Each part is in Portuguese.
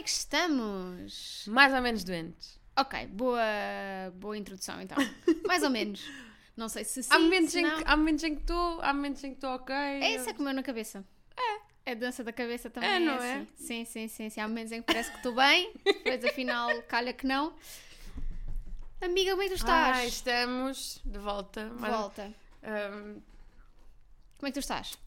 é que estamos? Mais ou menos doentes. Ok, boa, boa introdução então. Mais ou menos. Não sei se sim, há, momentos se em não. que, há momentos em que estou, há momentos em que estou ok. É isso é comeu na cabeça. É. É dança da cabeça também. É, não assim. é? Sim, sim, sim, sim. Há momentos em que parece que estou bem, depois afinal calha que não. Amiga, como é que tu estás? Ah, estamos de volta. mas, Volta. ahm, Como é que tu estás?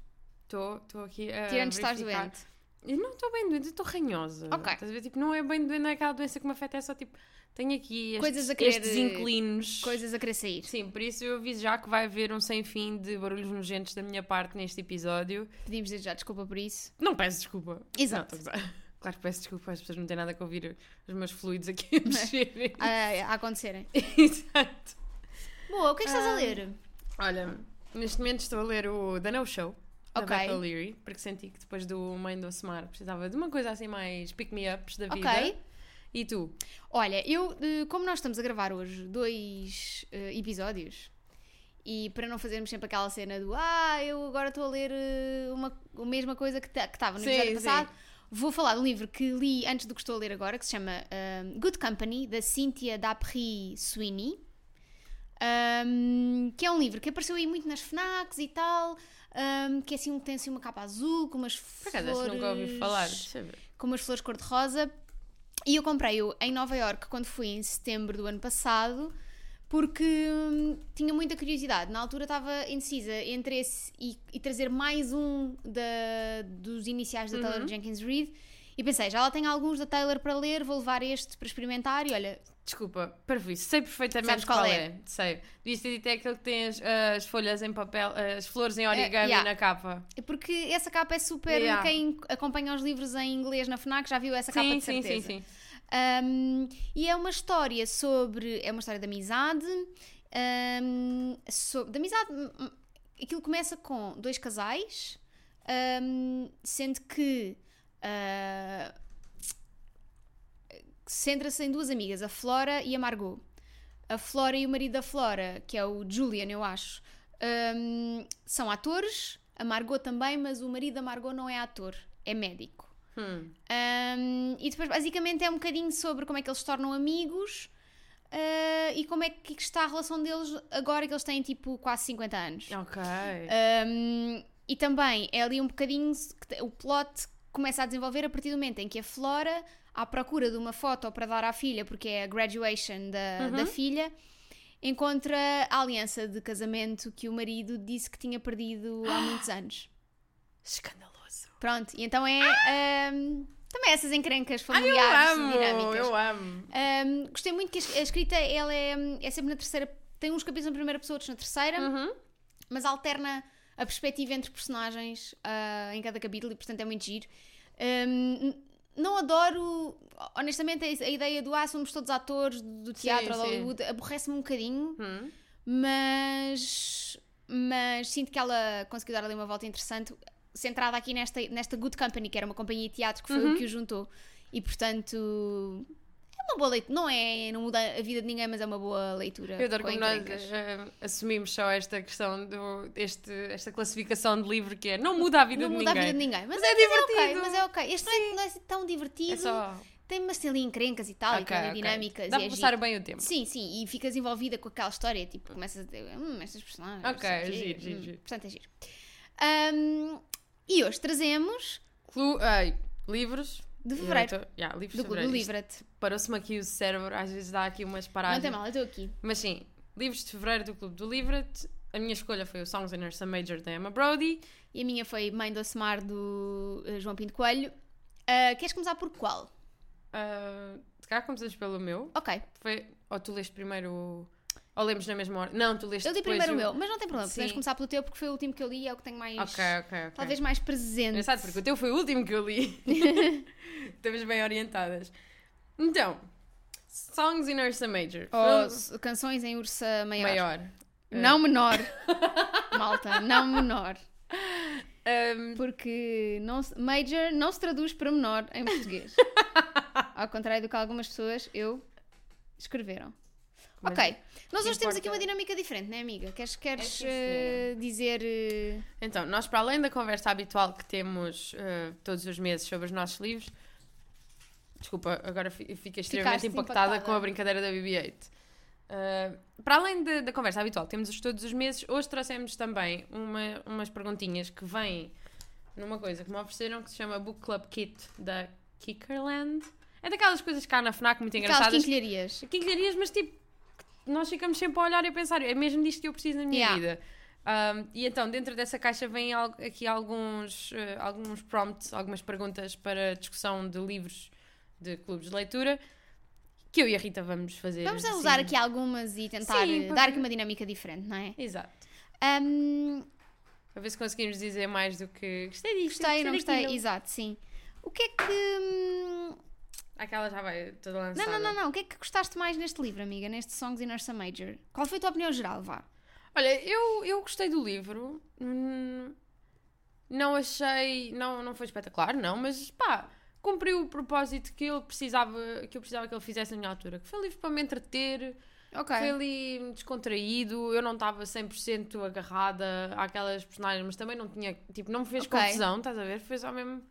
Estou estou aqui a Tirando de estás doente. Eu não estou bem doente, estou ranhosa. Ok. Estás a ver? Tipo, não é bem doente, não é aquela doença que me afeta, é só tipo, tenho aqui estes, Coisas a querer, estes inclinos. Coisas a querer sair. Sim, por isso eu aviso já que vai haver um sem fim de barulhos nojentos da minha parte neste episódio. Pedimos desde já desculpa por isso. Não peço desculpa. Exato. Não, a. Claro que peço desculpa, as pessoas não têm nada que ouvir os meus fluidos aqui a mexerem. A, a acontecerem. Exato. Boa, o que é que estás a Ah, ler? Olha, neste momento estou a ler o The No Show, da Ok. Beth O'Leary, porque senti que depois do Mãe do Semar precisava de uma coisa assim mais pick-me-ups da vida. Ok. E tu? Olha, eu, eh, como nós estamos a gravar hoje dois eh, episódios, e para não fazermos sempre aquela cena do ah, eu agora estou a ler eh, uma, a mesma coisa que estava no Sim, episódio sim. passado, vou falar de um livro que li antes do que estou a ler agora, que se chama um, Good Company, da Cynthia D'Apri Sweeney. Um, que é um livro que apareceu aí muito nas FNACs e tal, um, que é assim, tem assim uma capa azul com umas Por acaso, flores acho que nunca ouvi falar. Deixa eu ver. com umas flores cor-de-rosa. E eu comprei-o em Nova York quando fui em setembro do ano passado, porque hum, tinha muita curiosidade. Na altura estava indecisa entre esse e, e trazer mais um da, dos iniciais da Taylor Jenkins Reid. E pensei, já lá tenho alguns da Taylor para ler, vou levar este para experimentar. E olha, Desculpa, parvoíce, sei perfeitamente Sabes qual qual, é? é. Sei. Devias ter dito é aquele que tem as, as folhas em papel, as flores em origami yeah. na capa. porque essa capa é super. Yeah. Quem acompanha os livros em inglês na Fnac já viu essa capa Sim, de sim, certeza. sim, sim. Um, e é uma história sobre. É uma história de amizade. um, sobre, de amizade. Aquilo começa com dois casais, um, sendo que. Uh, Centra-se em duas amigas, a Flora e a Margot. A Flora e o marido da Flora, que é o Julian, eu acho, um, são atores. A Margot também, mas o marido da Margot não é ator, é médico. Hum. Um, e depois, basicamente, é um bocadinho sobre como é que eles se tornam amigos uh, e como é que está a relação deles agora que eles têm tipo quase 50 anos. Ok. Um, e também é ali um bocadinho que o plot começa a desenvolver a partir do momento em que a Flora, à procura de uma foto para dar à filha, porque é a graduation da, da filha, encontra a aliança de casamento que o marido disse que tinha perdido há muitos anos. Escandaloso. Pronto, e então é um, também essas encrencas Ai, familiares eu amo, dinâmicas. eu amo. Um, gostei muito que a es- a escrita ela é, é sempre na terceira. Tem uns capítulos na primeira pessoa, outros na terceira, Uhum. mas alterna a perspectiva entre personagens ah, em cada capítulo e, portanto, é muito giro. Um, não adoro, honestamente, a ideia do ah, somos todos atores do teatro ou de sim. Hollywood, aborrece-me um bocadinho, Hum. mas, mas sinto que ela conseguiu dar ali uma volta interessante, centrada aqui nesta, nesta Good Company, que era uma companhia de teatro que foi Uhum. o que o juntou. E portanto, uma boa leitura. Não é, não muda a vida de ninguém, mas é uma boa leitura. Eu adoro com como nós eh, assumimos só esta questão, do, este, esta classificação de livro que é não muda a vida não de muda ninguém. a vida de ninguém. Mas, Mas é ok, divertido. mas é ok. Este não é, não é tão divertido. É só. Tem umas ali encrencas e tal, e Ok, tem ali ok. dinâmicas. Dá e para é passar bem o tempo. Sim, sim, e ficas envolvida com aquela história, tipo, começas a ter, hum, estas personagens. Ok, quê, giro, giro, hum, giro. Portanto, é giro. Ahm, e hoje trazemos Clu, ai, livros. de fevereiro. Tô- yeah, livros Do, de do. Livra-te. Parou-se-me aqui o cérebro, às vezes dá aqui umas Não paradas. tem mal, eu estou aqui. Mas sim, livros de fevereiro do Clube do Livret. A minha escolha foi o Songs in Ursa Major da Emma Brody. E a minha foi Mãe do Asmar do eh, João Pinto Coelho. Ah, queres começar por qual? Uh, se calhar começamos pelo meu. Ok, Foi, ou tu leste primeiro o- Ou lemos na mesma hora? Não, tu leste eu li primeiro o meu, mas não tem problema, podemos Sim. começar pelo teu porque foi o último que eu li e é o que tenho mais. Ok, ok, ok. Talvez mais presente. Engraçado, porque o teu foi o último que eu li. Estamos bem orientadas. Então, Songs in Ursa Major. Ou canções em ursa maior. maior. Não menor. Malta, não menor. Um, Porque não se- major não se traduz para menor em português. Ao contrário do que algumas pessoas eu escreveram. Mas- Ok. Nós hoje temos aqui uma dinâmica diferente, não é, amiga? Queres, queres sim, eh, dizer. eh, Então, nós, para além da conversa habitual que temos eh, todos os meses sobre os nossos livros, desculpa, agora fi- fiquei extremamente impactada, impactada. com a brincadeira da BB-8. Eh, para além de- da conversa habitual temos os- todos os meses, hoje trouxemos também uma- umas perguntinhas que vêm numa coisa que me ofereceram que se chama Book Club Kit da Kickerland. É daquelas coisas que há na FNAC muito Aquelas engraçadas. quinquilharias. Quinquilharias, mas tipo, nós ficamos sempre a olhar e a pensar, é mesmo disto que eu preciso na minha Yeah. vida. Um, e então, dentro dessa caixa vêm aqui alguns, eh, alguns prompts, algumas perguntas para discussão de livros de clubes de leitura que eu e a Rita vamos fazer. Vamos assim. usar aqui algumas e tentar Sim, dar aqui uma dinâmica diferente, não é? Exato. Ahm, Para ver se conseguimos dizer mais do que gostei disto. gostei, não gostei. daquilo." Exato, sim. O que é que. hum, Aquela já vai toda Não, lançada. não, não, não. O que é que gostaste mais neste livro, amiga? Neste Songs in Ursa Major? Qual foi a tua opinião geral? Vá. Olha, eu, eu gostei do livro. Hum, Não achei. Não, não foi espetacular, não, mas pá, cumpriu o propósito que ele precisava, que eu precisava que ele fizesse na minha altura. Que foi um livro para me entreter, Ok. foi ali descontraído. Eu não estava 100% agarrada àquelas personagens, mas também não tinha. Tipo, não me fez Ok. confusão, estás a ver? Foi só mesmo.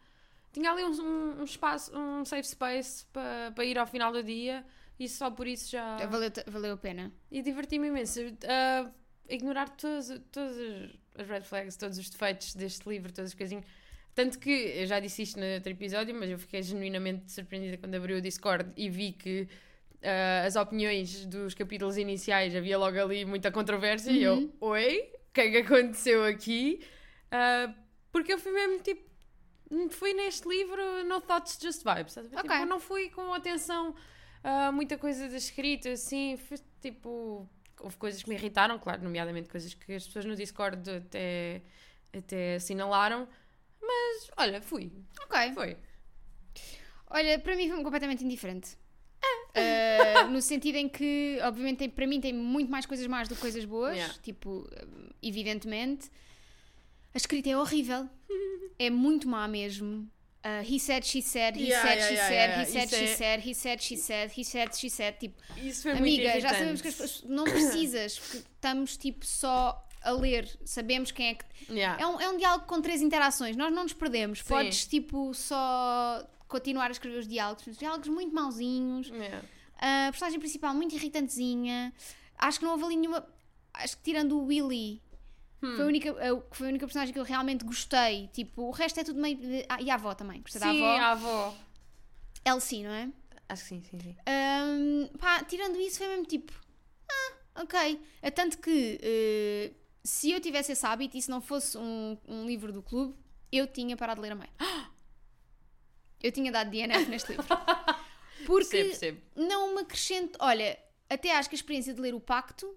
Tinha ali um, um- espaço, um safe space para, para ir ao final do dia e só por isso já. Valeu, valeu a pena. E diverti-me imenso. a ignorar todas, todas as red flags, todos os defeitos deste livro, todas as coisinhas. Tanto que, eu já disse isto no outro episódio, mas eu fiquei genuinamente surpreendida quando abri o Discord e vi que ah, as opiniões dos capítulos iniciais havia logo ali muita controvérsia e eu, Uhum. oi, o que é que aconteceu aqui? Ah, porque eu fui mesmo tipo. Fui neste livro no thoughts, just vibes. Tipo, eu não fui com atenção a muita coisa da escrita, assim. Foi tipo. Houve coisas que me irritaram, claro, nomeadamente coisas que as pessoas no Discord até, até assinalaram. Mas, olha, fui. Ok. Foi. Olha, para mim foi completamente indiferente. Ah, no sentido em que, obviamente, tem- para mim tem muito mais coisas más do que coisas boas. Yeah. Tipo, evidentemente. A escrita é horrível. É muito má mesmo. Ah, he said, she said, he Yeah, said, yeah, she said, he said, Isso she é- said, he said, she said, he said, she said. Tipo, Isso foi muito amiga, já irritante. sabemos que as pessoas não precisas, porque estamos tipo só a ler, sabemos quem é que. Yeah. É um, é um diálogo com três interações, nós não nos perdemos. Sim. Podes tipo só continuar a escrever os diálogos, os diálogos muito mauzinhos, Yeah. a personagem principal muito irritantezinha. Acho que não houve ali nenhuma. Acho que tirando o Willy. Hum. Foi, a única, que foi a única personagem que eu realmente gostei. Tipo, o resto é tudo meio. de- Ah, e a avó também. Gostei Sim, da avó. a avó. Elsie, não é? Acho que sim, sim, sim. Ahm, pá, tirando isso, foi mesmo tipo. Ah, ok. É tanto que eh, se eu tivesse esse hábito e se não fosse um, um livro do clube, eu tinha parado de ler a meio. Eu tinha dado DNF neste livro. Porque Percebo, percebo. não me acrescento. Olha, até acho que a experiência de ler o Pacto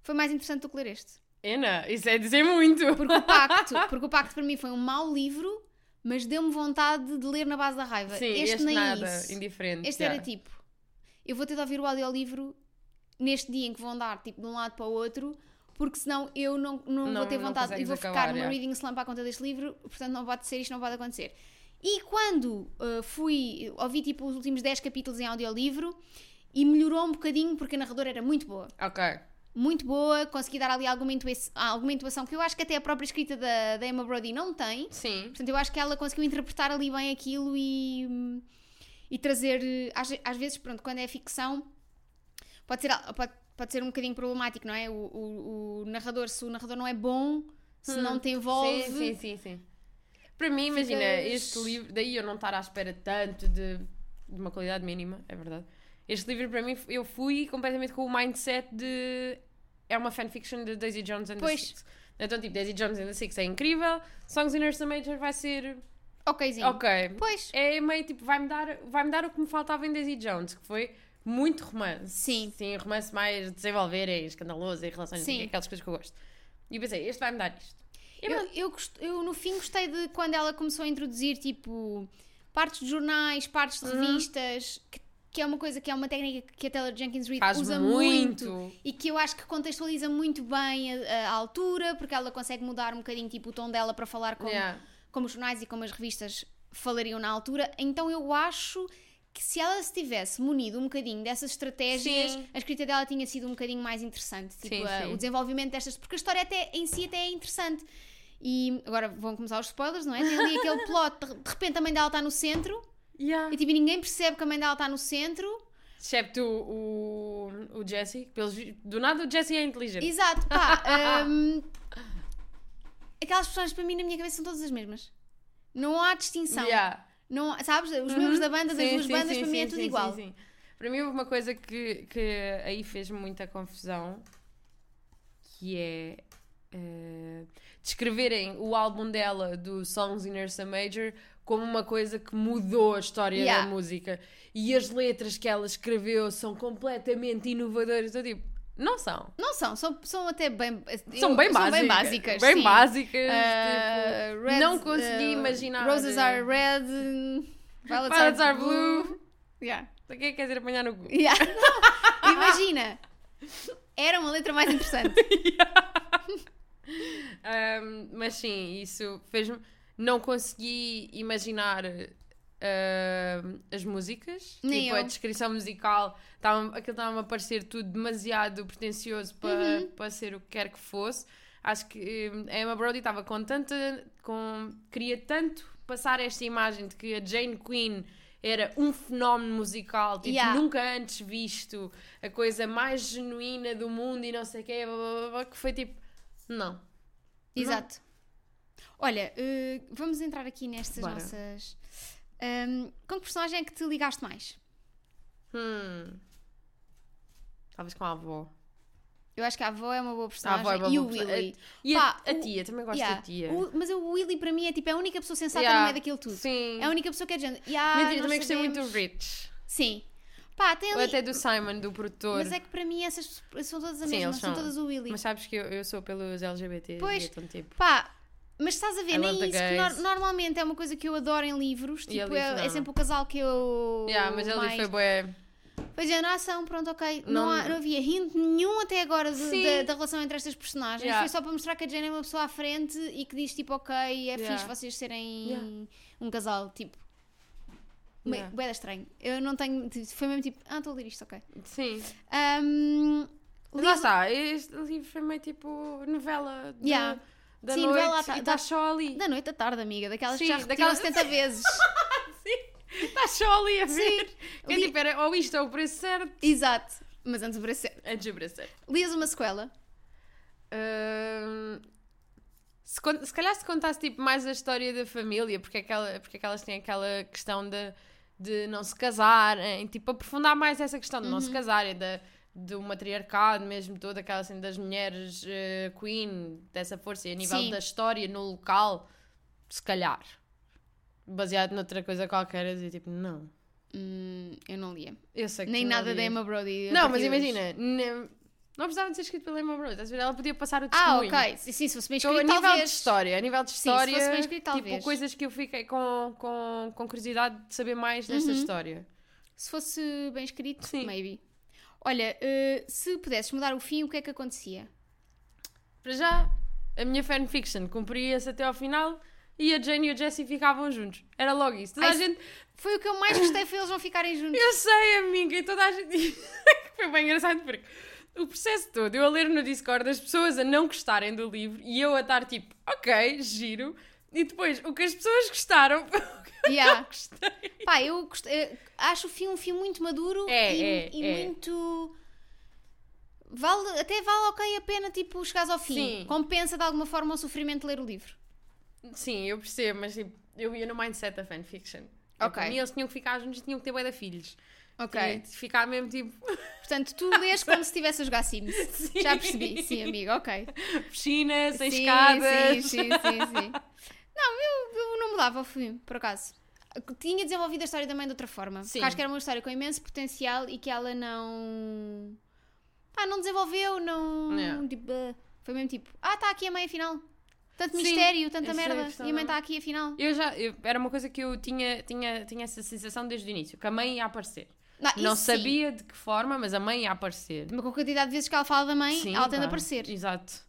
foi mais interessante do que ler este. Ana, isso é dizer muito. Porque o Pacto, porque o Pacto para mim foi um mau livro, mas deu-me vontade de ler na base da raiva. Sim, este, este, nem nada, isso. indiferente. Este já. era tipo, eu vou ter de ouvir o audiolivro neste dia em que vou andar tipo de um lado para o outro, porque senão eu não, não, Não- vou ter vontade e vou ficar acabar, numa é. reading slump à conta deste livro, portanto não pode ser isto, não pode acontecer. E quando uh, fui, ouvi tipo os últimos 10 capítulos em audiolivro e melhorou um bocadinho porque a narradora era muito boa. Ok. Muito boa, consegui dar ali alguma, intua alguma intuação que eu acho que até a própria escrita da, da Emma Brody não tem. Sim. Portanto, eu acho que ela conseguiu interpretar ali bem aquilo e, e trazer. eh, Às, às vezes, pronto, quando é ficção, pode ser, pode, pode ser um bocadinho problemático, não é? O, o, o narrador, se o narrador não é bom, se não te envolve. Sim, sim, sim, sim. Para mim, imagina, Ficas- este livro, daí eu não estar à espera tanto de, de uma qualidade mínima, é verdade. Este livro, para mim, eu fui completamente com o mindset de. É uma fanfiction de Daisy Jones and Pois. the Six. Então, tipo, Daisy Jones and the Six é incrível, Songs in Ursa Major vai ser. Okzinho. Ok. Pois. É meio tipo, vai-me dar, vai dar o que me faltava em Daisy Jones, que foi muito romance. Sim. Sim, romance mais desenvolver, é escandaloso, e relações, Sim. aquelas coisas que eu gosto. E eu pensei, este vai-me dar isto. E Eu, eu, gost- eu, no fim, gostei de quando ela começou a introduzir, tipo, partes de jornais, partes Uhum. de revistas, que, que é uma coisa que é uma técnica que a Taylor Jenkins Reid Faz usa muito. muito. e que eu acho que contextualiza muito bem a, a altura, porque ela consegue mudar um bocadinho, tipo, o tom dela para falar como, Yeah. como os jornais e como as revistas falariam na altura. Então eu acho que se ela se tivesse munido um bocadinho dessas estratégias, Sim. a escrita dela tinha sido um bocadinho mais interessante. Tipo, Sim, a- sim. o desenvolvimento destas. Porque a história até, em si até é interessante. E agora vão começar os spoilers, não é? Tem ali aquele plot, de repente a mãe dela está no centro Yeah. e tipo, ninguém percebe que a mãe dela está no centro. Excepto o, o, o Jesse. Pelos, do nada o Jesse é inteligente. Exato, pá. hum, aquelas personagens para mim na minha cabeça são todas as mesmas. Não há distinção. Yeah. Não, sabes? Os membros da banda, das Sim, duas sim, bandas, sim, para mim é tudo igual. sim, sim. Para mim houve uma coisa que, que aí fez muita confusão, que é eh, descreverem o álbum dela, do Songs in Ursa Major, como uma coisa que mudou a história Yeah. da música. E as letras que ela escreveu são completamente inovadoras. Eu tipo, não são. Não são, são, são até bem. São eu- bem são básicas. bem básicas. Bem sim. básicas. Uh, tipo, red, não consegui uh, imaginar. Roses are red, violets, Violets are blue. blue. Yeah. Que é que quer dizer apanhar no cu? Yeah. Imagina, era uma letra mais interessante. Um, mas sim, isso fez-me. Não consegui imaginar um, as músicas. Nem tipo, eu. a descrição musical. Tava, aquilo estava-me a parecer tudo demasiado pretencioso para, Uhum. para ser o que quer que fosse. Acho que um, a Emma Brody estava com tanta. Com, queria tanto passar esta imagem de que a Jane Quinn era um fenómeno musical, tipo, Yeah. nunca antes visto, a coisa mais genuína do mundo e não sei o quê, blá, blá, blá, blá, que foi tipo, não. Exato. Olha, uh, vamos entrar aqui nestas Bora. nossas. Um, com que personagem é que te ligaste mais? Hum. Talvez com a avó. Eu acho que a avó é uma boa A personagem. avó é uma e boa o Willy. E a, Pá, a o- tia, também gosto Yeah. da tia. O- mas o Willy para mim é tipo é a única pessoa sensata Yeah. no meio daquilo tudo. Sim. É a única pessoa que é de género. Yeah, Mentira, também gostei muito do Rich. Sim. Pá, tem Ou ali. até do Simon, do produtor. Mas é que para mim essas são todas a Sim, mesma, são são. todas o Willy. Mas sabes que eu, eu sou pelos LGBT. Pois. E então, tipo, Pá, mas estás a ver, I nem isso, que nor- normalmente é uma coisa que eu adoro em livros, E tipo, é, é sempre o casal que eu. yeah, mas ele mais... foi bué. Pois é, na ação, pronto, ok. Não, Não- há- não havia hint nenhum até agora de- da, da relação entre estas personagens. Yeah. Foi só para mostrar que a Jane é uma pessoa à frente e que diz tipo, ok, é Yeah. fixe vocês serem Yeah. um casal, tipo. Yeah. Yeah. estranho. Eu não tenho. Foi mesmo tipo, ah, estou a ler isto, ok. Sim. Um, lá está, este livro foi meio tipo novela de- Yeah. Da Sim, noite novela à e ta- está da- só ali. Da noite à tarde, amiga, daquelas Sim, que já repetiram daquelas- 70 vezes. Está só ali a Sim. ver. Que é Li- tipo, era ou isto ou o preço certo. Exato. Mas antes do preço certo. Antes do preço certo. Lias uma sequela? Ahm, se, se calhar se contasse tipo, mais a história da família, porque, é que ela- porque é que elas têm aquela questão de, de não se casarem, tipo, aprofundar mais essa questão de não se casarem, da, do matriarcado mesmo, toda aquela assim das mulheres eh, queen, dessa força, e a nível Sim. da história no local, se calhar. Baseado noutra coisa qualquer, eu dizia tipo, não. Hum, eu não lia. Eu sei que Nem nada da. Emma Brody. Não, mas imagina, ne- não precisava de ser escrito pela Emma Brody, ela podia passar o Ah, testemunho. ok. Sim, sim, se fosse bem Então, escrito, a nível talvez. de história, a nível de se história, fosse bem escrito, tipo, talvez. coisas que eu fiquei com, com, com curiosidade de saber mais desta Uhum. história. Se fosse bem escrito, Sim. maybe. Olha, eh, se pudesses mudar o fim, o que é que acontecia? Para já, a minha fanfiction cumpria-se até ao final e a Jane e o Jesse ficavam juntos. Era logo isso. Toda Ai, a gente, Foi o que eu mais gostei, foi eles não ficarem juntos. eu sei, amiga, e toda a gente. Foi bem engraçado porque o processo todo, eu a ler no Discord, as pessoas a não gostarem do livro e eu a estar tipo, ok, giro. E depois, o que as pessoas gostaram, foi o que eu Yeah. não gostei. Pá, eu gostei- acho o fim um fim muito maduro É, e, é, e é. muito. Vale, até vale ok a pena tipo, chegares ao fim. Sim. Compensa de alguma forma o sofrimento de ler o livro. Sim, eu percebo, mas tipo, eu ia no mindset da fanfiction. Ok. Ok. Mim, eles tinham que ficar juntos e tinham que ter bué de filhos. Ok. Ficar mesmo tipo Portanto, tu lês como se estivesse a jogar Sims. Sim. Já percebi, sim, amiga, ok. piscina, sem sim, escadas. Sim, sim, sim, sim. Não, eu, eu não mudava o filme, por acaso. Tinha desenvolvido a história também de outra forma. Sim. Porque acho que era uma história com imenso potencial e que ela não. Pá, não desenvolveu, não. Yeah. Tipo, eh, foi mesmo tipo, ah, está aqui a mãe afinal. Tanto Sim, mistério, tanta é a merda. questão, E a mãe está aqui afinal. Eu já, eu- era uma coisa que eu tinha, tinha, tinha essa sensação desde o início, que a mãe ia aparecer. Não, não isso sim. sabia de que forma, mas a mãe ia aparecer. Mas com a quantidade de vezes que ela fala da mãe, Sim, ela tem de pá, aparecer. Exato.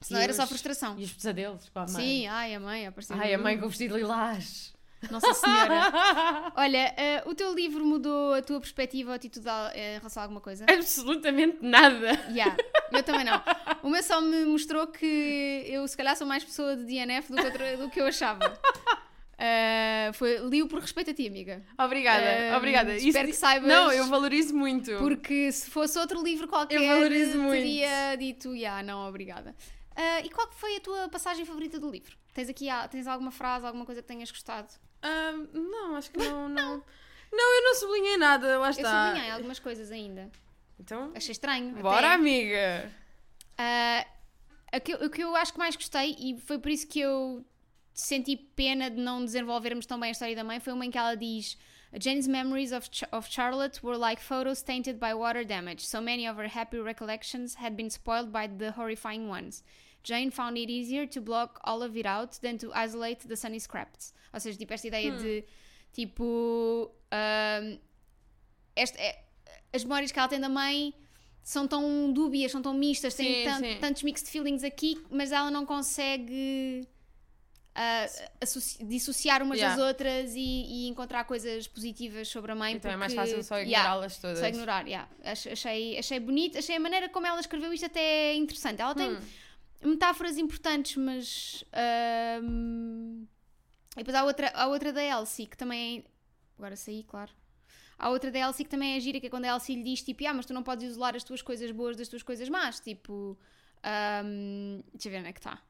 Senão E era só frustração. E os pesadelos com a mãe. Sim, ai, a mãe apareceu. Ai, a mãe com o vestido lilás. Nossa Senhora. Olha, eh, o teu livro mudou a tua perspectiva ou atitude a- eh, em relação a alguma coisa? Absolutamente nada. Yeah, eu também não. O meu só me mostrou que eu se calhar sou mais pessoa de DNF do que, outra- do que eu achava. Eh, foi, li-o por respeito a ti, amiga. Obrigada, Ahm, obrigada. espero que saibas- Não, eu valorizo muito. Porque se fosse outro livro qualquer, Eu valorizo muito. teria dito, yeah, não, obrigada. Ah, e qual foi a tua passagem favorita do livro? Tens aqui tens alguma frase, alguma coisa que tenhas gostado? Não, acho que não, não. Não, eu não sublinhei nada, lá Eu está. sublinhei algumas coisas ainda. Então, Achei estranho. bora, até. amiga. Ah, a que- o que eu acho que mais gostei, e foi por isso que eu senti pena de não desenvolvermos tão bem a história da mãe, foi uma em que ela diz Jane's memories of, Ch- of Charlotte were like photos tainted by water damage. So many of her happy recollections had been spoiled by the horrifying ones. Jane found it easier to block all of it out than to isolate the sunny scraps. Ou seja, tipo, esta ideia de tipo. ahm, esta, é- as memórias que ela tem da mãe são tão dúbias, são tão mistas, têm Sim, tantos mixed feelings aqui, mas ela não consegue associ- dissociar umas Yeah. das outras e, e encontrar coisas positivas sobre a mãe. Então é mais porque- fácil só Yeah, ignorá-las todas. só ignorar, yeah. Ach- achei, achei bonito, achei a maneira como ela escreveu isto até interessante. Ela tem Hum. metáforas importantes, mas. ahm, E depois há outra, há outra da Elsie que também. Agora saí, claro. Há outra da Elsie que também é gira, que é quando a Elsie lhe diz tipo, ah, mas tu não podes isolar as tuas coisas boas das tuas coisas más. Tipo. ahm, deixa eu ver onde é que está.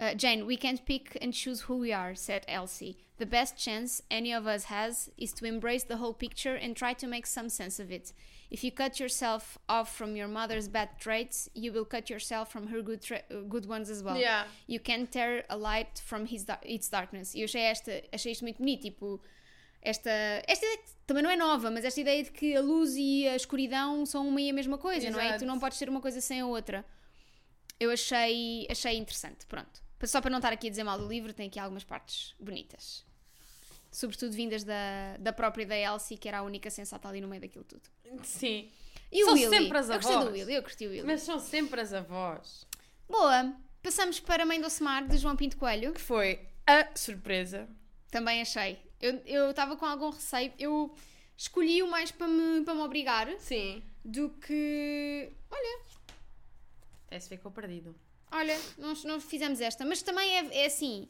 Uh, Jane, we can't pick and choose who we are, said Elsie. The best chance any of us has is to embrace the whole picture and try to make some sense of it. If you cut yourself off from your mother's bad traits, you will cut yourself from her good, uh, good ones as well. Yeah. You can tear a light from his da- its darkness. E eu achei, esta, achei isto muito bonito, tipo, esta, esta também não é nova, mas esta ideia de que a luz e a escuridão são uma e a mesma coisa, não é? E Exato. tu não podes ter uma coisa sem a outra. Eu achei, achei interessante, pronto. Só para não estar aqui a dizer mal do livro, tem aqui algumas partes bonitas. Sobretudo vindas da, da própria da Elsie, que era a única sensata ali no meio daquilo tudo. Sim. E São o Willy? sempre as eu gostei do avós. Willy, eu curti o Willy. Mas são sempre as avós. Boa! Passamos para Mãe do Semar, de João Pinto Coelho. Que foi a surpresa. Também achei. Eu estava com algum receio. Eu escolhi-o mais para me, para me obrigar Sim. do que. Olha, Até se ficou perdido. Olha, nós, nós fizemos esta. Mas também é, é assim.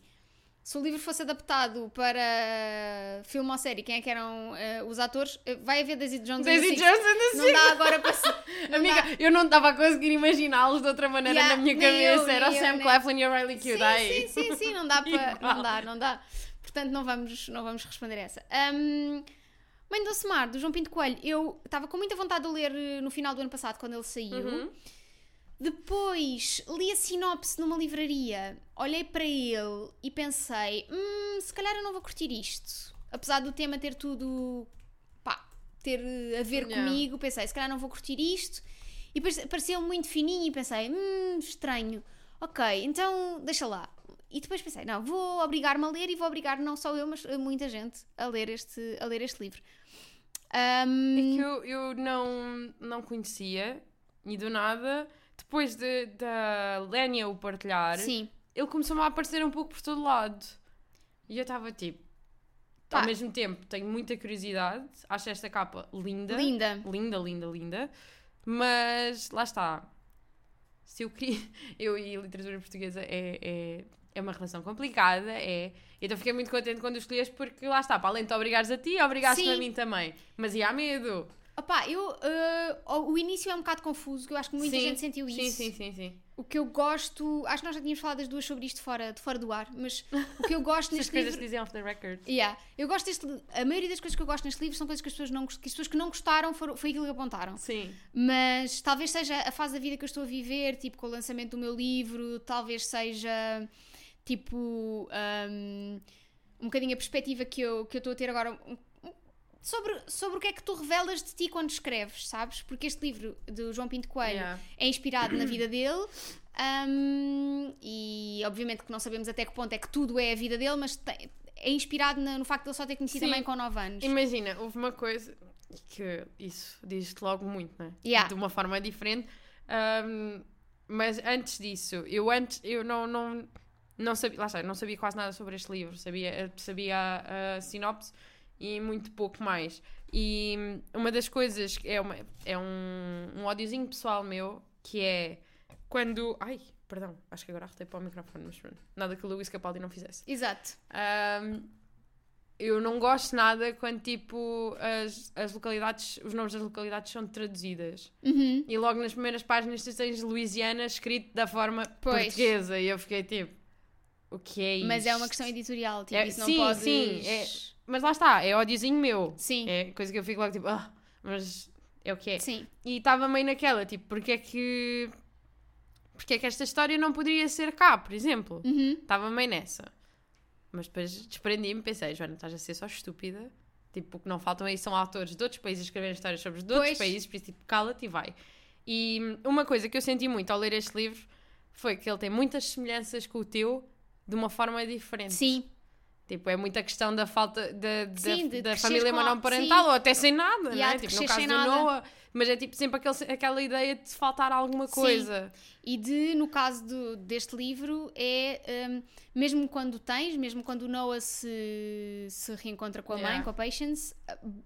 Se o livro fosse adaptado para filme ou série, quem é que eram eh, os atores? Eh, vai haver Daisy Jones Daisy. Jones and Não dá agora para. não Amiga, dá. eu não estava a conseguir imaginá-los de outra maneira Yeah, na minha cabeça. eu, Era o Sam Claflin e a Riley. Ai. Sim, sim, sim, sim, não dá para. Não dá, não dá. Portanto, não vamos, não vamos responder a essa. Hum, Mãe do Semar, do João Pinto Coelho, eu estava com muita vontade de ler eh, no final do ano passado, quando ele saiu. Uhum. Depois li a sinopse numa livraria, olhei para ele e pensei: hum, se calhar eu não vou curtir isto. Apesar do tema ter tudo. pá, ter eh, a ver Yeah. comigo, pensei: se calhar não vou curtir isto. E depois pareceu muito fininho e pensei: hum, estranho. Ok, então deixa lá. E depois pensei: não, vou obrigar-me a ler e vou obrigar não só eu, mas eh, muita gente a ler este, a ler este livro. Hum, É que eu, eu não, não conhecia e do nada, depois de, da Lénia o partilhar, sim, ele começou-me a aparecer um pouco por todo lado. E eu estava tipo. Pá. Ao mesmo tempo, tenho muita curiosidade. Acho esta capa linda. linda. Linda, linda, linda. Mas lá está. Se eu queria. Eu e a literatura portuguesa é, é, é uma relação complicada. É. Então fiquei muito contente quando escolheste porque lá está, para além de te obrigares a ti, obrigaste-me a mim também. Mas ia a medo. Opá, eu, eh, o início é um bocado confuso, que eu acho que muita Sim, gente sentiu isso. Sim, sim, sim, sim. O que eu gosto, acho que nós já tínhamos falado as duas sobre isto fora, de fora do ar, mas o que eu gosto neste coisas livro. que dizem off the record. Yeah, eu gosto deste A maioria das coisas que eu gosto neste livro são coisas que as pessoas não, que as pessoas que não gostaram foram, foi aquilo que apontaram. Sim. Mas talvez seja a fase da vida que eu estou a viver, tipo com o lançamento do meu livro, talvez seja tipo um, um bocadinho a perspectiva que eu, que eu estou a ter agora um- sobre, sobre o que é que tu revelas de ti quando escreves, sabes? Porque este livro do João Pinto Coelho Yeah. é inspirado na vida dele. um, e obviamente que não sabemos até que ponto é que tudo é a vida dele, mas tem- é inspirado na- no facto de ele só ter conhecido a Sim. mãe com 9 anos. Imagina, houve uma coisa que isso diz-te logo muito, né? Yeah. De uma forma diferente. Ahm, mas antes disso, eu antes, eu não, não, não sabia, lá está, não sabia quase nada sobre este livro, sabia, sabia a, a sinopse e muito pouco mais. E uma das coisas é, uma, é um, um ódiozinho pessoal meu que é quando. Ai, perdão, acho que agora arrotei para o microfone, mas pronto, nada que o Luís Capaldi não fizesse. Exato. Um, eu não gosto nada quando, tipo, as, as localidades, os nomes das localidades são traduzidas. Uhum. E logo nas primeiras páginas tu tens Louisiana escrito da forma Pois. portuguesa. E eu fiquei tipo, o que é isso? Mas é uma questão editorial, tipo, É, isso não sim, podes... sim, é- Mas lá está, é ódiozinho meu. Sim, É coisa que eu fico logo tipo, ah, mas é o que é. sim. E estava meio naquela, tipo, porque é que. Porque é que esta história não poderia ser cá, por exemplo? Uhum. Estava meio nessa. Mas depois desprendi-me e pensei, Joana, estás a ser só estúpida. Tipo, o que não faltam aí são autores de outros países a escreverem histórias sobre de outros Pois. países, por isso, tipo, cala-te e vai. E uma coisa que eu senti muito ao ler este livro foi que ele tem muitas semelhanças com o teu de uma forma diferente. Sim, Tipo, é muita questão da falta da, da, Sim, de da família monoparental sim. ou até sem nada, E não há é? de Tipo, no caso nada. Noah, mas é tipo sempre aquele, aquela ideia de faltar alguma coisa. E de, no caso do- deste livro, é hum, mesmo quando tens, mesmo quando o Noah se, se reencontra com a mãe, Yeah. com a Patience, uh,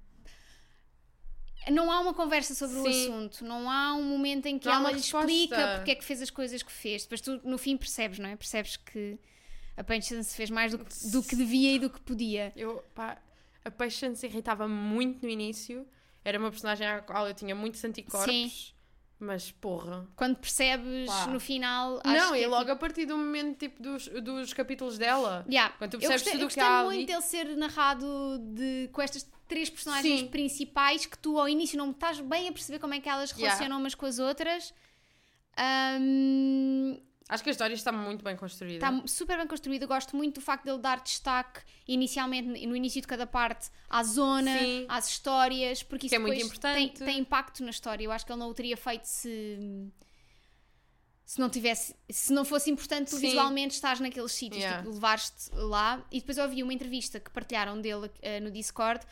não há uma conversa sobre o Sim. assunto, não há um momento em que Não ela lhe resposta. explica porque é que fez as coisas que fez. Depois tu, no fim, percebes, não é? Percebes que a Patience fez mais do que, do que devia e do que podia. Eu, pá, a Patience irritava-me muito no início. Era uma personagem à qual eu tinha muitos anticorpos. Sim. Mas porra. Quando percebes Pá. no final. não, e é logo a partir do momento tipo, dos, dos capítulos dela. Yeah. Quando tu Eu percebes gostei, tudo eu o que gostei há muito ali. dele ser narrado de, com estas três personagens Sim. principais que tu ao início não estás bem a perceber como é que elas Yeah. relacionam umas com as outras. Ahm, Acho que a história está muito bem construída. Está super bem construído. Eu gosto muito do facto dele dar destaque inicialmente, no início de cada parte, à zona, Sim. às histórias, porque isso é muito importante. Tem, tem impacto na história. Eu acho que ele não o teria feito se. Se não tivesse, se não fosse importante tu Sim. visualmente estás naqueles sítios, Yeah. tipo, levares-te lá. E depois eu ouvi uma entrevista que partilharam dele eh, no Discord,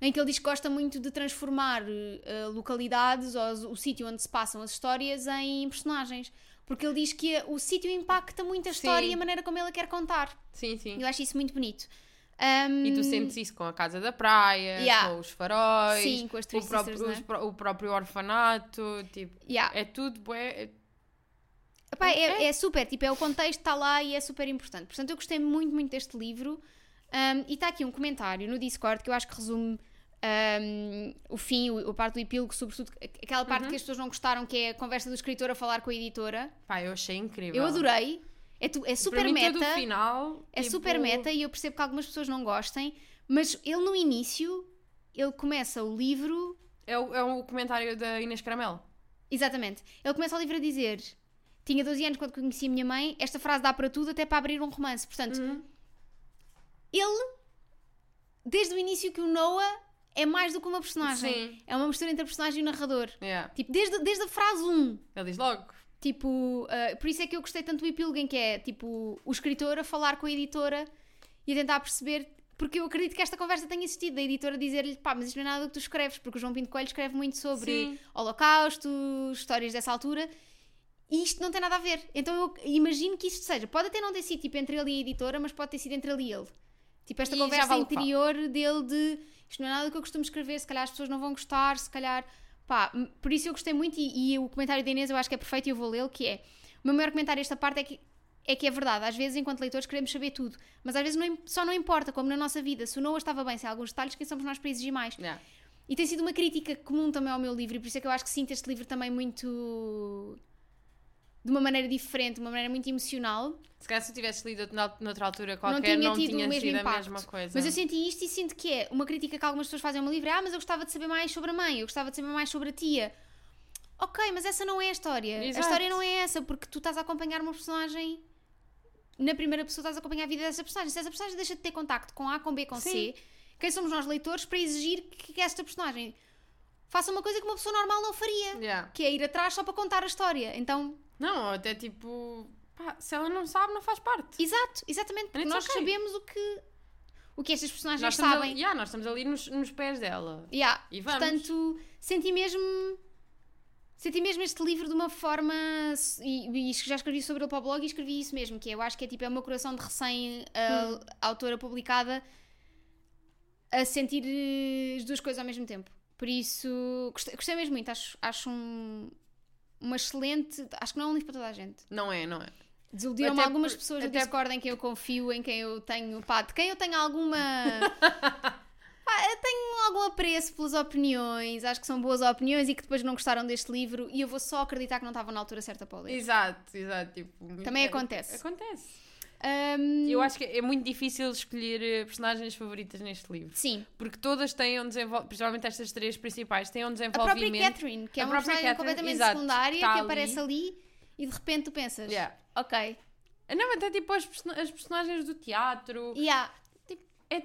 em que ele diz que gosta muito de transformar eh, localidades ou o sítio onde se passam as histórias em personagens. Porque ele diz que o sítio impacta muito a história Sim. e a maneira como ele a quer contar. Sim, sim. Eu acho isso muito bonito. Um, E tu sentes isso com a casa da praia, Yeah. com os faróis, Sim, com as o, próprio, Sisters, pró- o próprio orfanato, tipo, yeah. é tudo bué, Epá, é, é super, tipo, é o contexto está lá e é super importante. Portanto, eu gostei muito, muito deste livro. Um, e está aqui um comentário no Discord que eu acho que resume um, o fim, o, a parte do epílogo, sobretudo aquela parte que as pessoas não gostaram, que é a conversa do escritor a falar com a editora. pá, eu achei incrível. Eu adorei. É, tu- é super meta. todo o final, É tipo, super meta e eu percebo que algumas pessoas não gostem, mas ele no início, ele começa o livro É o, é o comentário da Inês Caramelo. Exatamente. Ele começa o livro a dizer: Tinha 12 anos quando conheci a minha mãe, esta frase dá para tudo, até para abrir um romance. Portanto, Uhum. ele, desde o início, que o Noah é mais do que uma personagem. Sim. É uma mistura entre a personagem e o narrador. Yeah. Tipo, desde, desde a frase 1. Ele diz logo. Tipo, ah, por isso é que eu gostei tanto do em que é tipo o escritor a falar com a editora e a tentar perceber. Porque eu acredito que esta conversa tenha existido, da editora dizer-lhe, pá, mas isto não é nada do que tu escreves, porque o João Pinto Coelho escreve muito sobre Sim. Holocausto, histórias dessa altura, e isto não tem nada a ver. Então eu imagino que isto seja, pode até não ter sido tipo entre ele e a editora, mas pode ter sido entre ele e ele. Tipo, esta E conversa vale interior dele de isto não é nada do que eu costumo escrever, se calhar as pessoas não vão gostar, se calhar. Pá, por isso eu gostei muito e, e o comentário da Inês eu acho que é perfeito e eu vou lê-lo, que é o meu maior comentário esta parte é que é que é verdade, às vezes enquanto leitores queremos saber tudo, mas às vezes não só não importa, como na nossa vida, se o Noah estava bem sem alguns detalhes, quem somos nós para exigir mais? Yeah. E tem sido uma crítica comum também ao meu livro, e por isso é que eu acho que sinto este livro também muito. De uma maneira diferente, de uma maneira muito emocional. Se calhar se tu tivesse lido noutra altura não qualquer, tinha não tido tinha o mesmo sido a impacto. mesma coisa. Mas eu senti isto e sinto que é uma crítica que algumas pessoas fazem ao meu livro. Ah, mas eu gostava de saber mais sobre a mãe, eu gostava de saber mais sobre a tia. Ok, mas essa não é a história. Exato. A história não é essa, porque tu estás a acompanhar uma personagem. Na primeira pessoa estás a acompanhar a vida dessa personagem. Se essa personagem deixa de ter contacto com A, com B, com C, Sim. quem somos nós leitores para exigir que que esta personagem faça uma coisa que uma pessoa normal não faria? Yeah. Que é ir atrás só para contar a história. Então, Não, até tipo, pá, se ela não sabe, não faz parte. exato, exatamente, porque nós okay. sabemos o que, o que estas personagens Nós sabem. ali, yeah, nós estamos ali nos, nos pés dela. Yeah. E vamos. Portanto, senti mesmo. senti mesmo este livro de uma forma. E, e já escrevi sobre ele para o blog e escrevi isso mesmo, que é, eu acho que é tipo, é o meu coração de recém-autora publicada a sentir eh, as duas coisas ao mesmo tempo. Por isso, gostei, gostei mesmo muito. Acho, acho um, uma excelente. Acho que não é um livro para toda a gente. Não é, não é. Desiludiram-me algumas por- pessoas até- Discord em quem eu confio, em quem eu tenho. Pá, de quem eu tenho alguma. Pá, eu tenho algum apreço pelas opiniões, acho que são boas opiniões e que depois não gostaram deste livro e eu vou só acreditar que não estavam na altura certa para o ler. Exato, exato. Tipo, Também é- acontece. Acontece. Ahm, Eu acho que é muito difícil escolher eh, personagens favoritas neste livro. Sim, Porque todas têm um desenvolvimento, principalmente estas três principais, têm um a desenvolvimento. própria Catherine, que é A uma personagem Catherine, completamente exato, secundária que ali. aparece ali e de repente tu pensas, Yeah. ok, Não, até tipo as, person- as personagens do teatro. yeah. É,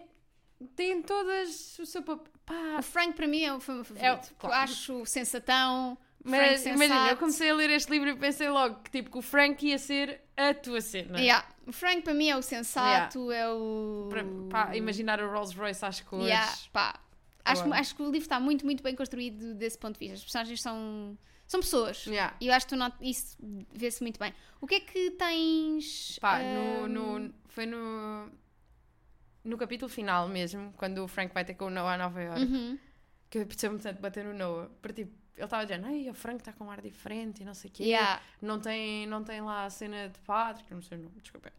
têm todas o seu papel. o Frank para mim é o foi o meu É favorito. claro. Acho sensatão, mas imagina, eu comecei a ler este livro e pensei logo que, tipo, que o Frank ia ser a tua cena. Yeah. O Frank para mim é o sensato, é o. Para, pá, imaginar o Rolls Royce às cores. Yeah, pá. Acho, acho que o livro está muito, muito bem construído desse ponto de vista. As personagens são, são pessoas. Yeah. E eu acho que not- isso vê-se muito bem. O que é que tens. Pá, ahm, no, no- foi no, no capítulo final mesmo, quando o Frank vai ter com o Noah a Nova York, uhum. que eu percebo tanto bater no Noah, porque tipo, ele estava dizendo, ai, o Frank está com um ar diferente e não sei o quê, Yeah. não, tem, não tem lá a cena de padre, que não sei o nome, desculpa.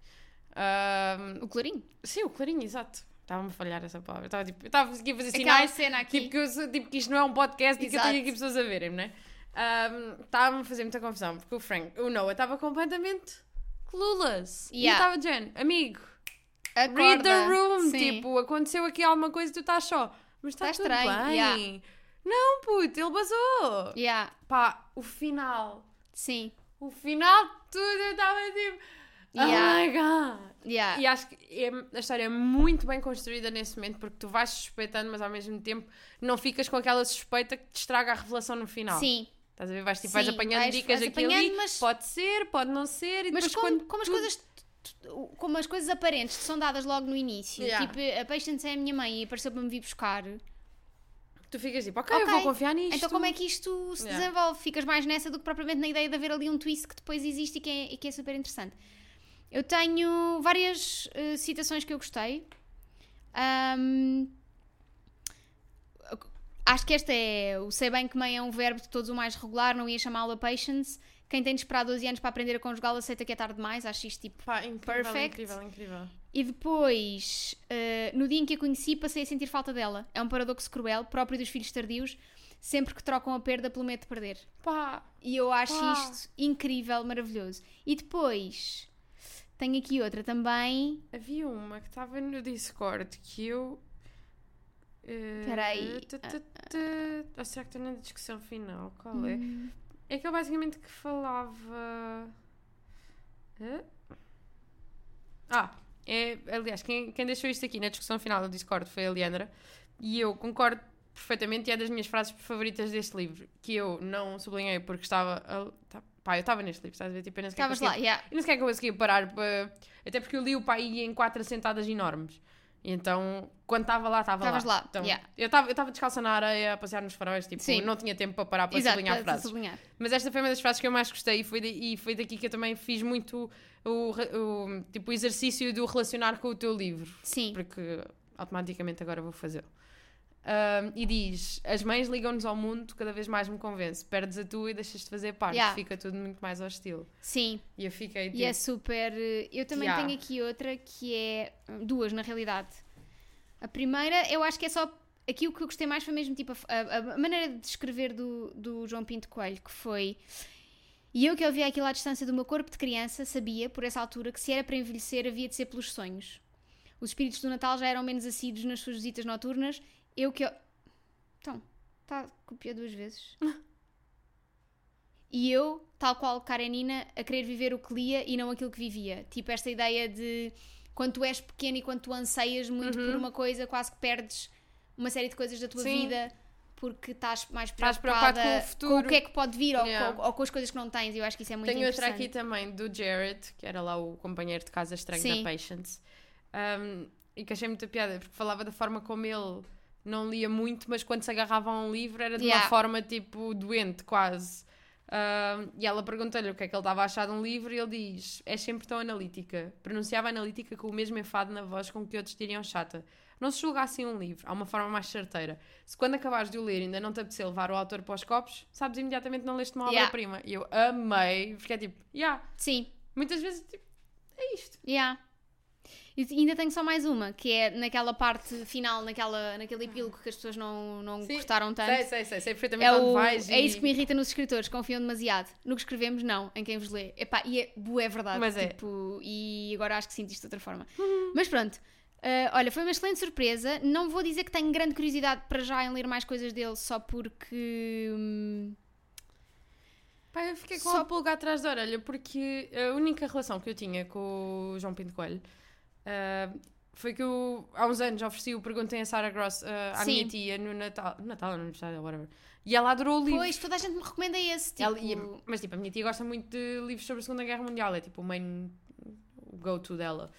Ahm, O Clarinho. sim, o Clarinho, exato. Estava-me a falhar essa palavra. Estava tipo, estava a fazer Aquela sinais, cena aqui. tipo que, eu tipo que isto não é um podcast e que eu Exato. tenho aqui pessoas a verem, não é? Estava-me a fazer muita confusão, porque o Frank, o Noah estava completamente clueless. E eu Yeah. estava dizendo, amigo, Acorda. read the room, Sim. tipo, aconteceu aqui alguma coisa e tu estás só, mas está Está tudo estranho, bem. yeah. Não, puto, ele basou. Yeah. Pá, o final, Sim. o final de tudo, eu estava tipo, Yeah. oh my god. Yeah. E acho que é- a história é muito bem construída nesse momento porque tu vais suspeitando, mas ao mesmo tempo não ficas com aquela suspeita que te estraga a revelação no final. Sim. Estás a ver? Vais, tipo, vais apanhando vais- dicas vais aqui e ali. apanhando, mas- Pode ser, pode não ser. E Mas depois como, quando como as tudo- coisas. Como as coisas aparentes te são dadas logo no início. Yeah. Tipo, a Patience é a minha mãe e apareceu para me vir buscar. Tu ficas tipo, ok, eu vou confiar nisto. Então como é que isto se Yeah. desenvolve? Ficas mais nessa do que propriamente na ideia de haver ali um twist que depois existe e que é, e que é super interessante. Eu tenho várias eh, citações que eu gostei. Ahm, acho que esta é o sei bem que meio é um verbo de todos o mais regular, não ia chamá-lo a patience. Quem tem de esperar 12 anos para aprender a conjugá-lo aceita que é tarde demais. Acho isto tipo Pá, incrível, Perfect. incrível, incrível. E depois, eh, no dia em que a conheci, passei a sentir falta dela. É um paradoxo cruel, próprio dos filhos tardios, sempre que trocam a perda pelo medo de perder. Pá, E eu acho Pá. isto incrível, maravilhoso. E depois, tenho aqui outra também. havia uma que estava no Discord que eu. eh, Espera aí. tã, tã. Ou será que está na discussão final? Qual é? Hum. É que ele basicamente que falava. Hã? Ah, é, aliás, quem, quem deixou isto aqui na discussão final do Discord foi a Leandra e eu concordo perfeitamente e é das minhas frases favoritas deste livro que eu não sublinhei porque estava. a- tá- pá, eu estava neste livro, estás a ver? Tipo, eu Estavas lá, yeah. eu não sequer conseguia parar para. Até porque eu li o pai em quatro assentadas enormes. Então, quando estava lá, estava lá. Estavas lá, Então, yeah. Eu estava eu descalça na areia a passear nos faróis, tipo, Sim. não tinha tempo para parar para Exato, sublinhar para frases. sublinhar. Mas esta foi uma das frases que eu mais gostei e foi, da- e foi daqui que eu também fiz muito o, o, tipo, o exercício do relacionar com o teu livro. Sim, Porque automaticamente agora vou fazê-lo. Ahm, e diz: As mães ligam-nos ao mundo, cada vez mais me convence. Perdes a tua e deixas de fazer parte. Yeah. Fica tudo muito mais hostil. sim. E eu fiquei tipo. E é super. eh, Eu também Yeah. tenho aqui outra que é. Duas, na realidade. A primeira, eu acho que é só. Aqui o que eu gostei mais foi mesmo tipo a, a- a maneira de escrever do, do João Pinto Coelho, que foi. E eu que ouvia aquilo à distância do meu corpo de criança, sabia, por essa altura, que se era para envelhecer havia de ser pelos sonhos. Os espíritos do Natal já eram menos assíduos nas suas visitas noturnas. Eu que. Então, está a copiar duas vezes. E eu, tal qual Karenina, a querer viver o que lia e não aquilo que vivia. Tipo, esta ideia de quando tu és pequeno e quando tu anseias muito por uma coisa, quase que perdes uma série de coisas da tua Uhum. Sim. vida porque estás mais Estás preocupada preocupado com o futuro. o que é que pode vir ou, Yeah. com, ou com as coisas que não tens. E eu acho que isso é muito Tenho outra interessante. aqui também do Jared, que era lá o companheiro de casa estranho Sim. da Patience. Um, e que achei muita piada, porque falava da forma como ele não lia muito, mas quando se agarrava a um livro era de Yeah. uma forma tipo doente, quase. E ela perguntou-lhe o que é que ele estava a achar de um livro e ele diz: É sempre tão analítica. Pronunciava analítica com o mesmo enfado na voz com que outros diriam chata. Não se julga assim um livro, há uma forma mais certeira. Se quando acabares de o ler ainda não te apetecer levar o autor para os copos, sabes imediatamente não leste uma Yeah. obra-prima. E eu amei, porque é tipo, yeah, Sim, muitas vezes tipo, é isto. yeah. E ainda tenho só mais uma, que é naquela parte final, naquela, naquele epílogo que as pessoas não, não Sim, gostaram tanto. Sei, sei, sei, sei perfeitamente É, onde o, vais. é e- isso que me irrita nos escritores, confiam demasiado. No que escrevemos, não, em quem vos lê. Epá, e é, é verdade. Mas é. tipo, E agora acho que sinto isto de outra forma. Mas pronto, ah, olha, foi uma excelente surpresa. Não vou dizer que tenho grande curiosidade para já em ler mais coisas dele, só porque. hum, Pá, eu fiquei com Só- a pulga atrás da orelha porque a única relação que eu tinha com o João Pinto Coelho ah, foi que eu há uns anos ofereci o Perguntem a Sarah Gross ah, à Sim. minha tia no Natal, Natal, no aniversário, whatever. E ela adorou o livro. Pois, toda a gente me recomenda esse. Tipo, Ela- e- mas tipo, a minha tia gosta muito de livros sobre a Segunda Guerra Mundial, é tipo o main go-to dela.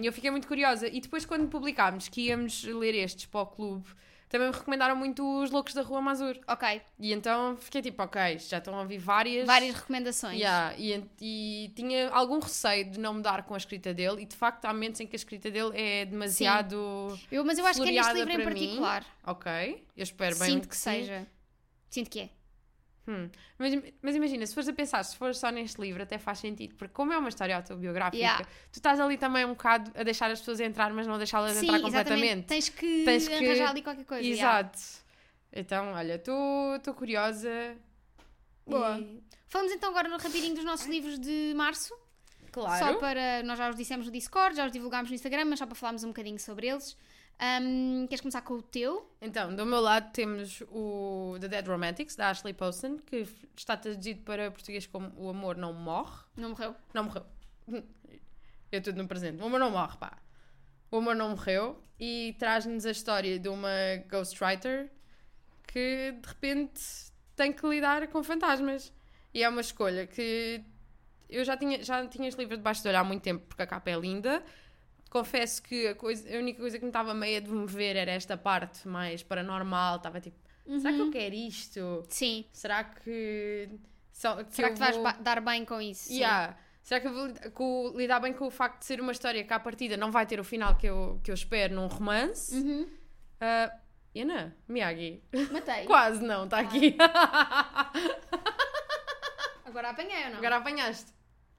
E eu fiquei muito curiosa. E depois, quando publicámos que íamos ler estes para o clube, também me recomendaram muito os Loucos da Rua Mazur. Ok, E então fiquei tipo, ok, já estão a ouvir várias. várias recomendações. Yeah, e, e tinha algum receio de não me dar com a escrita dele, e de facto há momentos em que a escrita dele é demasiado. Eu, mas eu acho que é neste livro em para mim. particular. Ok, eu espero bem. Sinto que sim. seja. Sinto que é. Hum. Mas, mas imagina, se fores a pensar, se fores só neste livro, até faz sentido, porque como é uma história autobiográfica, Yeah. tu estás ali também um bocado a deixar as pessoas entrar, mas não deixá-las entrar exatamente. completamente. Tens que, Tens que- arranjar ali qualquer coisa. yeah. Exato. Então, olha, estou curiosa. Boa. E- Falamos então agora no rapidinho dos nossos livros de março. Claro. Só para. Nós já os dissemos no Discord, já os divulgámos no Instagram, mas só para falarmos um bocadinho sobre eles. Ahm, queres começar com o teu? Então, do meu lado temos o The Dead Romantics, da Ashley Poston, que está traduzido para português como O Amor Não Morre. Não morreu? Não morreu. Eu tudo no presente. O amor não morre, pá. O amor não morreu e traz-nos a história de uma ghostwriter que de repente tem que lidar com fantasmas. E é uma escolha que eu já tinha, já tinha este livro debaixo do olho há muito tempo porque a capa é linda. Confesso que a, coisa, a única coisa que me estava meio a de mover era esta parte mais paranormal. Estava tipo, será que eu quero isto? Sim. Será que. só- que Uhum. Será que vais vou- ba- dar bem com isso? Sim. Yeah. Será que eu vou com- lidar bem com o facto de ser uma história que à partida não vai ter o final que eu, que eu espero num romance? Uhum. Ah, Ana, Miyagi. Matei. Quase não, está aqui. Agora apanhei ou não? agora apanhaste.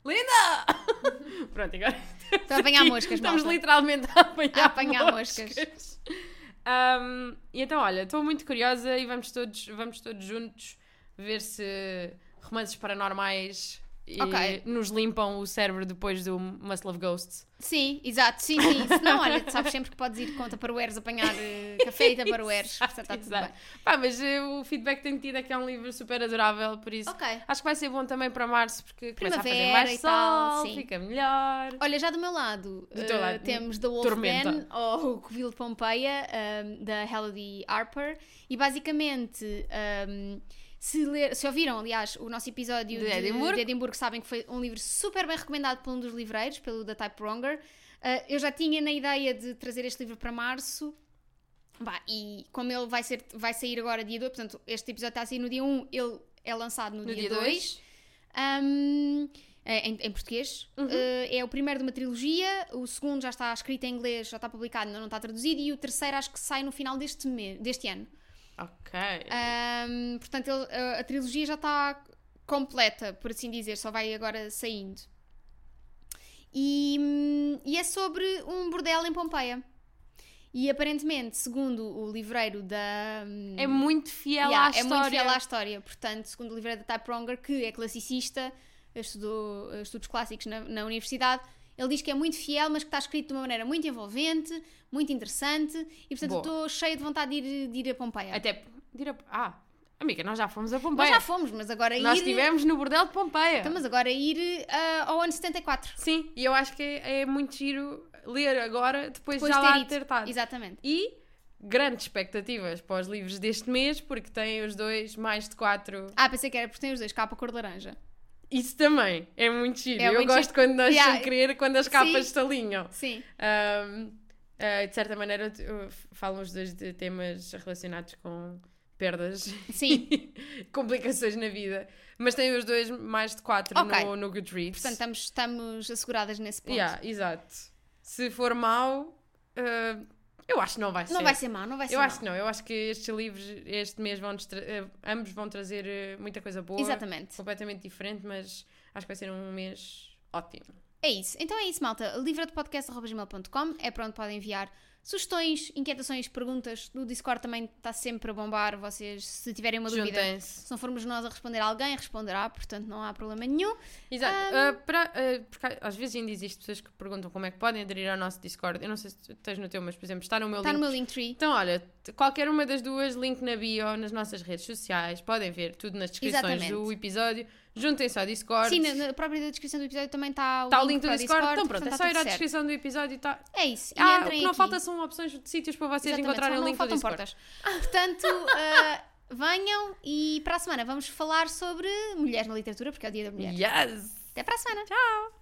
Linda! Pronto, agora. Estou a apanhar moscas, Estamos malta. literalmente a apanhar, A apanhar moscas. Ahm, e então, olha, estou muito curiosa e vamos todos, vamos todos juntos ver se romances paranormais e Ok. nos limpam o cérebro depois do Must Love Ghosts. Sim, exato, sim, sim. Se não, olha, tu sabes sempre que podes ir conta para o Eres apanhar eh, café e para o Eres. Portanto, está tudo bem. Pá, mas eh, o feedback que tenho tido é que é um livro super adorável, por isso Ok. acho que vai ser bom também para março, porque começa a fazer Primavera mais e tal, sol, sim. fica melhor. Olha, já do meu lado, Do eh, lado, temos The Wolf tormenta. Den, ou o Covil de Pompeia, ehm, da Helody Harper, e basicamente, ehm, se, ler- se ouviram, aliás, o nosso episódio De de, Edimburgo. de Edimburgo, sabem que foi um livro super bem recomendado por um dos livreiros, pelo da Type Wronger. Eh, eu já tinha na ideia de trazer este livro para março, Vá, e como ele vai, ser, vai sair agora dia 2, portanto, este episódio está a sair no dia 1, ele é lançado no, No dia dia 2. 2. Um, é, em, em português. Uhum. Uh, é o primeiro de uma trilogia, o segundo já está escrito em inglês, já está publicado, ainda não está traduzido, e o terceiro acho que sai no final deste, mês, deste ano. Ok. Um, portanto, ele- a, a trilogia já está completa, por assim dizer, só vai agora saindo. E, e é sobre um bordel em Pompeia. E aparentemente, segundo o livreiro da. é muito fiel Yeah, à é história. muito fiel à história. Portanto, segundo o livreiro da Type Wronger, que é classicista, estudou estudos clássicos na, na universidade, ele diz que é muito fiel, mas que está escrito de uma maneira muito envolvente, muito interessante, e portanto Boa. estou cheia de vontade de ir, de ir a Pompeia. Até. Dire... Ah, amiga, nós já fomos a Nós Pompeia. já fomos, mas agora ir. Nós estivemos no bordel de Pompeia. Então, mas agora ir ah, ao ano 74. Sim, e eu acho que é, é muito giro ler agora, depois, Depois já de lá ter ter estado. Exatamente. E grandes expectativas para os livros deste mês, porque têm os dois mais de quatro. Ah, pensei que era porque tem os dois, capa cor de laranja. Isso também é muito giro. É eu muito gosto giro. quando nós Yeah. sem querer, quando as capas Sim. estalinham. Sim. Ahm, ah, de certa maneira, uh, falam os dois de temas relacionados com perdas Sim. e complicações na vida. Mas tem os dois mais de 4 Ok. no, no Goodreads. Portanto, estamos, estamos asseguradas nesse ponto. yeah, exato. Se for mau, uh, eu acho que não vai ser. Não vai ser mau, não vai ser Eu mau. acho que não, eu acho que estes livros este mês vão ambos vão trazer eh, muita coisa boa, Exatamente. completamente diferente, mas acho que vai ser um mês ótimo. É isso. Então é isso, malta. livradepodcast.gmail.com é para onde podem enviar sugestões, inquietações, perguntas. No Discord também está sempre a bombar. Vocês, se tiverem uma dúvida, se não formos nós a responder a alguém, responderá. Portanto, não há problema nenhum. Exato. Ah, para, ah, porque às vezes ainda existem pessoas que perguntam como é que podem aderir ao nosso Discord. Eu não sei se tens no teu, mas por exemplo, está no meu Está link. no meu Linktree. Então, olha, qualquer uma das duas, link na bio, nas nossas redes sociais, podem ver tudo nas descrições Exatamente. do episódio. Juntem-se ao Discord. Sim, na, na própria descrição do episódio também está o, Está o link link do para Discord. Então pronto, é só ir à certo. descrição do episódio e está. É isso. E Ah, o que não falta são opções de sítios para vocês Exatamente, encontrarem o link do Discord. portas. Portanto, ah, venham e para a semana vamos falar sobre mulheres na literatura, porque é o dia da mulher. Yes! Até para a semana. Tchau!